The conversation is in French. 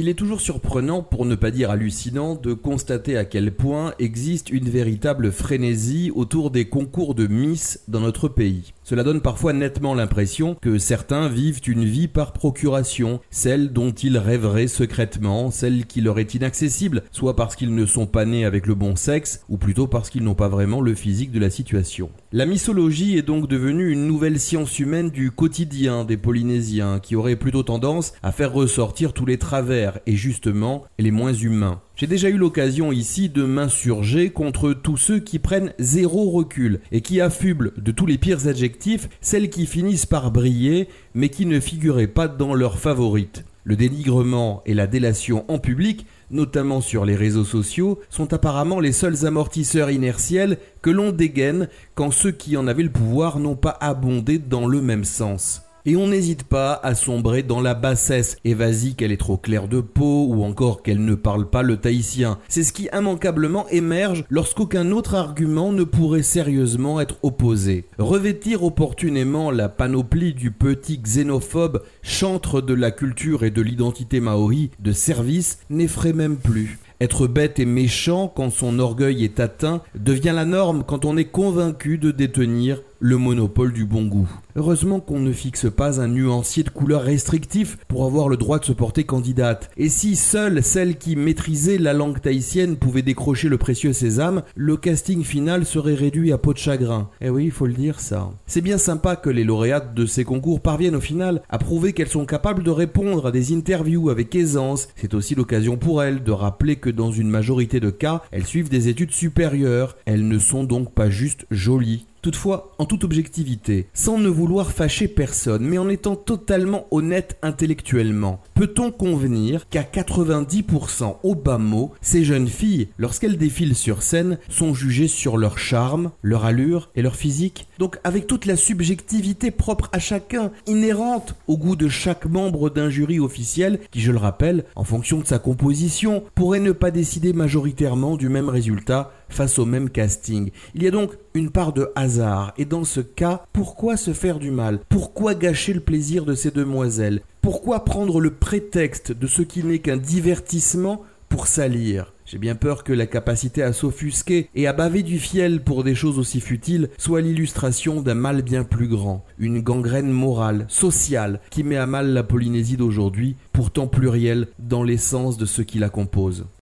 Il est toujours surprenant, pour ne pas dire hallucinant, de constater à quel point existe une véritable frénésie autour des concours de Miss dans notre pays. Cela donne parfois nettement l'impression que certains vivent une vie par procuration, celle dont ils rêveraient secrètement, celle qui leur est inaccessible, soit parce qu'ils ne sont pas nés avec le bon sexe, ou plutôt parce qu'ils n'ont pas vraiment le physique de la situation. La mythologie est donc devenue une nouvelle science humaine du quotidien des Polynésiens, qui aurait plutôt tendance à faire ressortir tous les travers et justement les moins humains. J'ai déjà eu l'occasion ici de m'insurger contre tous ceux qui prennent zéro recul et qui affublent de tous les pires adjectifs celles qui finissent par briller mais qui ne figuraient pas dans leurs favorites. Le dénigrement et la délation en public, notamment sur les réseaux sociaux, sont apparemment les seuls amortisseurs inertiels que l'on dégaine quand ceux qui en avaient le pouvoir n'ont pas abondé dans le même sens. Et on n'hésite pas à sombrer dans la bassesse. Et qu'elle est trop claire de peau ou encore qu'elle ne parle pas le tahitien. C'est ce qui immanquablement émerge lorsqu'aucun autre argument ne pourrait sérieusement être opposé. Revêtir opportunément la panoplie du petit xénophobe, chantre de la culture et de l'identité maori, de service, n'effraie même plus. Être bête et méchant quand son orgueil est atteint devient la norme quand on est convaincu de détenir le monopole du bon goût. Heureusement qu'on ne fixe pas un nuancier de couleur restrictif pour avoir le droit de se porter candidate. Et si seule celle qui maîtrisait la langue tahitienne pouvait décrocher le précieux sésame, le casting final serait réduit à peau de chagrin. Eh oui, il faut le dire ça. C'est bien sympa que les lauréates de ces concours parviennent au final à prouver qu'elles sont capables de répondre à des interviews avec aisance. C'est aussi l'occasion pour elles de rappeler que dans une majorité de cas, elles suivent des études supérieures. Elles ne sont donc pas juste jolies. Toutefois, en toute objectivité, sans ne vouloir fâcher personne, mais en étant totalement honnête intellectuellement, peut-on convenir qu'à 90% au bas mot, ces jeunes filles, lorsqu'elles défilent sur scène, sont jugées sur leur charme, leur allure et leur physique? Donc avec toute la subjectivité propre à chacun, inhérente au goût de chaque membre d'un jury officiel, qui je le rappelle, en fonction de sa composition, pourrait ne pas décider majoritairement du même résultat face au même casting. Il y a donc une part de hasard, et dans ce cas, pourquoi se faire du mal? Pourquoi gâcher le plaisir de ces demoiselles? Pourquoi prendre le prétexte de ce qui n'est qu'un divertissement pour salir? J'ai bien peur que la capacité à s'offusquer et à baver du fiel pour des choses aussi futiles soit l'illustration d'un mal bien plus grand, une gangrène morale, sociale, qui met à mal la Polynésie d'aujourd'hui, pourtant plurielle dans l'essence de ce qui la compose.